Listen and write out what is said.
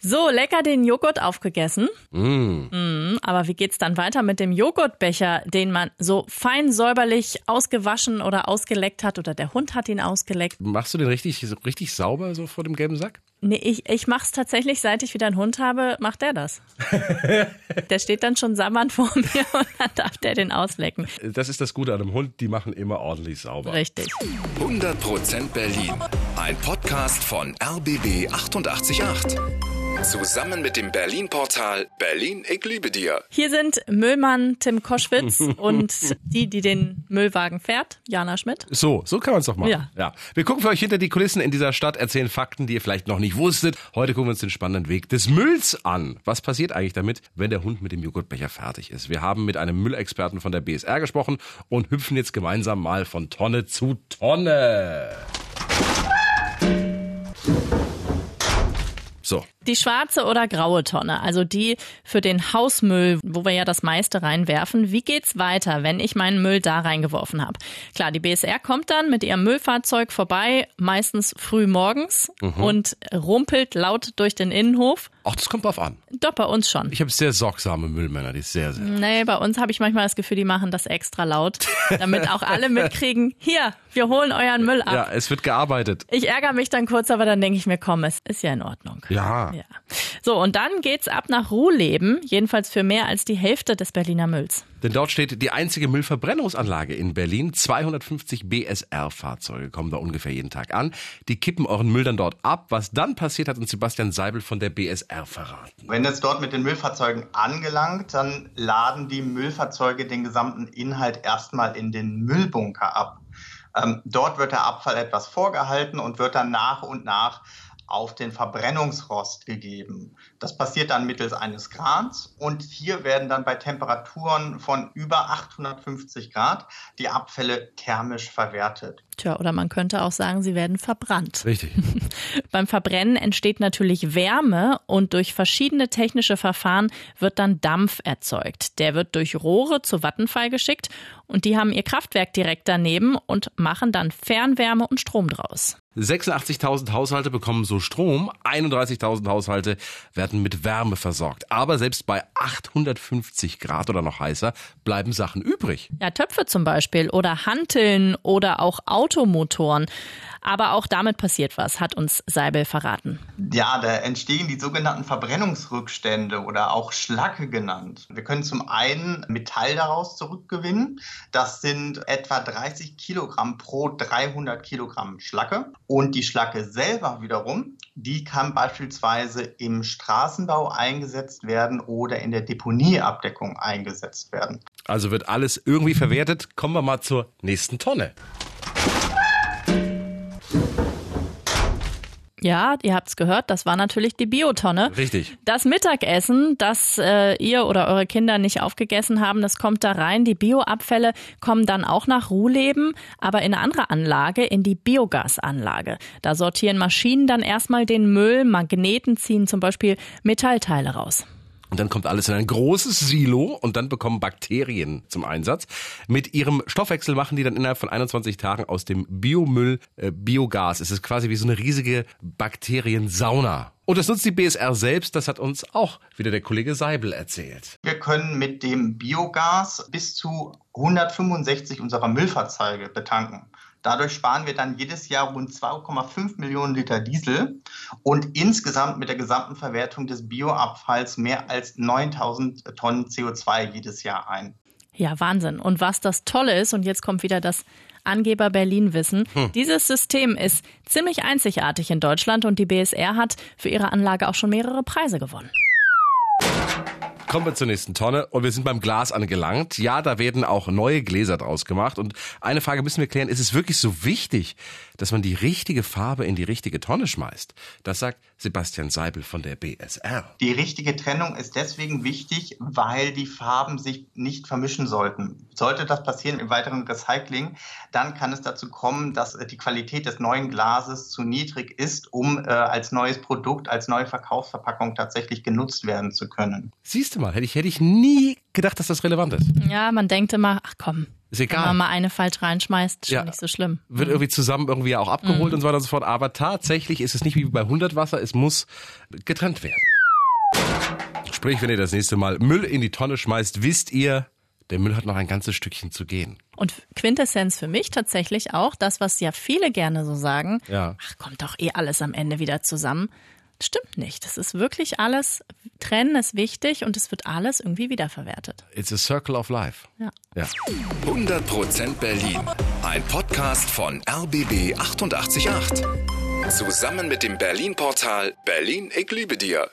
So, lecker den Joghurt aufgegessen. Mm. Mm, aber wie geht's dann weiter mit dem Joghurtbecher, den man so fein säuberlich ausgewaschen oder ausgeleckt hat oder der Hund hat ihn ausgeleckt? Machst du den richtig, so richtig sauber so vor dem gelben Sack? Nee, ich, ich mach's tatsächlich, seit ich wieder einen Hund habe, macht der das. der steht dann schon sabbernd vor mir und dann darf der den auslecken. Das ist das Gute an einem Hund, die machen immer ordentlich sauber. Richtig. 100% Berlin. Ein Podcast von RBB 888. Zusammen mit dem Berlin-Portal Berlin, ich liebe dir. Hier sind Müllmann Tim Koschwitz und die, die den Müllwagen fährt, Jana Schmidt. So, so kann man es doch machen. Ja. ja. Wir gucken für euch hinter die Kulissen in dieser Stadt, erzählen Fakten, die ihr vielleicht noch nicht wusstet. Heute gucken wir uns den spannenden Weg des Mülls an. Was passiert eigentlich damit, wenn der Hund mit dem Joghurtbecher fertig ist? Wir haben mit einem Müllexperten von der BSR gesprochen und hüpfen jetzt gemeinsam mal von Tonne zu Tonne. So. Die schwarze oder graue Tonne, also die für den Hausmüll, wo wir ja das meiste reinwerfen. Wie geht's weiter, wenn ich meinen Müll da reingeworfen habe? Klar, die BSR kommt dann mit ihrem Müllfahrzeug vorbei, meistens früh morgens mhm. und rumpelt laut durch den Innenhof. Ach, das kommt drauf an. Doch, bei uns schon. Ich habe sehr sorgsame Müllmänner, die sehr, sehr. Nee, bei uns habe ich manchmal das Gefühl, die machen das extra laut, damit auch alle mitkriegen, hier, wir holen euren Müll ab. Ja, es wird gearbeitet. Ich ärgere mich dann kurz, aber dann denke ich mir, komm, es ist ja in Ordnung. Ja. Ja. So, und dann geht's ab nach Ruhleben, jedenfalls für mehr als die Hälfte des Berliner Mülls. Denn dort steht die einzige Müllverbrennungsanlage in Berlin. 250 BSR-Fahrzeuge kommen da ungefähr jeden Tag an. Die kippen euren Müll dann dort ab. Was dann passiert, hat uns Sebastian Seibel von der BSR verraten. Wenn es dort mit den Müllfahrzeugen angelangt, dann laden die Müllfahrzeuge den gesamten Inhalt erstmal in den Müllbunker ab. Ähm, dort wird der Abfall etwas vorgehalten und wird dann nach und nach auf den Verbrennungsrost gegeben. Das passiert dann mittels eines Grans und hier werden dann bei Temperaturen von über 850 Grad die Abfälle thermisch verwertet. Tja, oder man könnte auch sagen, sie werden verbrannt. Richtig. Beim Verbrennen entsteht natürlich Wärme und durch verschiedene technische Verfahren wird dann Dampf erzeugt. Der wird durch Rohre zu Vattenfall geschickt und die haben ihr Kraftwerk direkt daneben und machen dann Fernwärme und Strom draus. 86.000 Haushalte bekommen so Strom, 31.000 Haushalte werden mit Wärme versorgt. Aber selbst bei 850 Grad oder noch heißer bleiben Sachen übrig. Ja, Töpfe zum Beispiel oder Hanteln oder auch Automotoren. Aber auch damit passiert was, hat uns Seibel verraten. Ja, da entstehen die sogenannten Verbrennungsrückstände oder auch Schlacke genannt. Wir können zum einen Metall daraus zurückgewinnen. Das sind etwa 30 Kilogramm pro 300 Kilogramm Schlacke. Und die Schlacke selber wiederum, die kann beispielsweise im Straßenbau eingesetzt werden oder in der Deponieabdeckung eingesetzt werden. Also wird alles irgendwie verwertet. Kommen wir mal zur nächsten Tonne. Ja, ihr habt's gehört, das war natürlich die Biotonne. Richtig. Das Mittagessen, das äh, ihr oder eure Kinder nicht aufgegessen haben, das kommt da rein. Die Bioabfälle kommen dann auch nach Ruhleben, aber in eine andere Anlage, in die Biogasanlage. Da sortieren Maschinen dann erstmal den Müll, Magneten ziehen zum Beispiel Metallteile raus. Und dann kommt alles in ein großes Silo und dann bekommen Bakterien zum Einsatz. Mit ihrem Stoffwechsel machen die dann innerhalb von 21 Tagen aus dem Biomüll äh, Biogas. Es ist quasi wie so eine riesige Bakteriensauna. Und das nutzt die BSR selbst, das hat uns auch wieder der Kollege Seibel erzählt. Wir können mit dem Biogas bis zu 165 unserer Müllfahrzeuge betanken. Dadurch sparen wir dann jedes Jahr rund 2,5 Millionen Liter Diesel und insgesamt mit der gesamten Verwertung des Bioabfalls mehr als 9000 Tonnen CO2 jedes Jahr ein. Ja, Wahnsinn. Und was das Tolle ist, und jetzt kommt wieder das Angeber Berlin wissen. Hm. Dieses System ist ziemlich einzigartig in Deutschland und die BSR hat für ihre Anlage auch schon mehrere Preise gewonnen. Kommen wir zur nächsten Tonne und wir sind beim Glas angelangt. Ja, da werden auch neue Gläser draus gemacht. Und eine Frage müssen wir klären, ist es wirklich so wichtig, dass man die richtige Farbe in die richtige Tonne schmeißt? Das sagt Sebastian Seibel von der BSR. Die richtige Trennung ist deswegen wichtig, weil die Farben sich nicht vermischen sollten. Sollte das passieren im weiteren Recycling, dann kann es dazu kommen, dass die Qualität des neuen Glases zu niedrig ist, um äh, als neues Produkt, als neue Verkaufsverpackung tatsächlich genutzt werden zu können. Siehst du du mal, hätte ich, hätte ich nie gedacht, dass das relevant ist. Ja, man denkt immer, ach komm, Ist wenn egal. man mal eine falsch reinschmeißt, ist Ja. nicht so schlimm. Wird irgendwie zusammen irgendwie auch abgeholt und so weiter und so fort. Aber tatsächlich ist es nicht wie bei 100 Wasser, es muss getrennt werden. Sprich, wenn ihr das nächste Mal Müll in die Tonne schmeißt, wisst ihr, der Müll hat noch ein ganzes Stückchen zu gehen. Und Quintessenz für mich tatsächlich auch, das, was ja viele gerne so sagen, Ja. ach, kommt doch eh alles am Ende wieder zusammen. Stimmt nicht. Das ist wirklich alles, trennen ist wichtig und es wird alles irgendwie wiederverwertet. It's a circle of life. Ja. Ja. 100% Berlin. Ein Podcast von RBB 888. Zusammen mit dem Berlin-Portal Berlin, ich liebe dir.